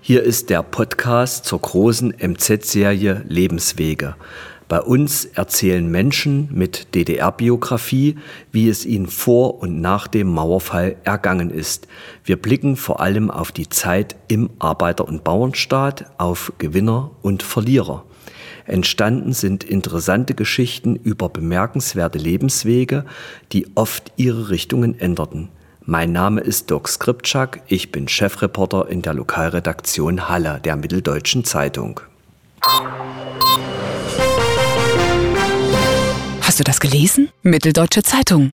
Hier ist der Podcast zur großen MZ-Serie Lebenswege. Bei uns erzählen Menschen mit DDR-Biografie, wie es ihnen vor und nach dem Mauerfall ergangen ist. Wir blicken vor allem auf die Zeit im Arbeiter- und Bauernstaat, auf Gewinner und Verlierer. Entstanden sind interessante Geschichten über bemerkenswerte Lebenswege, die oft ihre Richtungen änderten. Mein Name ist Doc Skripczak, ich bin Chefreporter in der Lokalredaktion Halle der Mitteldeutschen Zeitung. Hast du das gelesen? Mitteldeutsche Zeitung.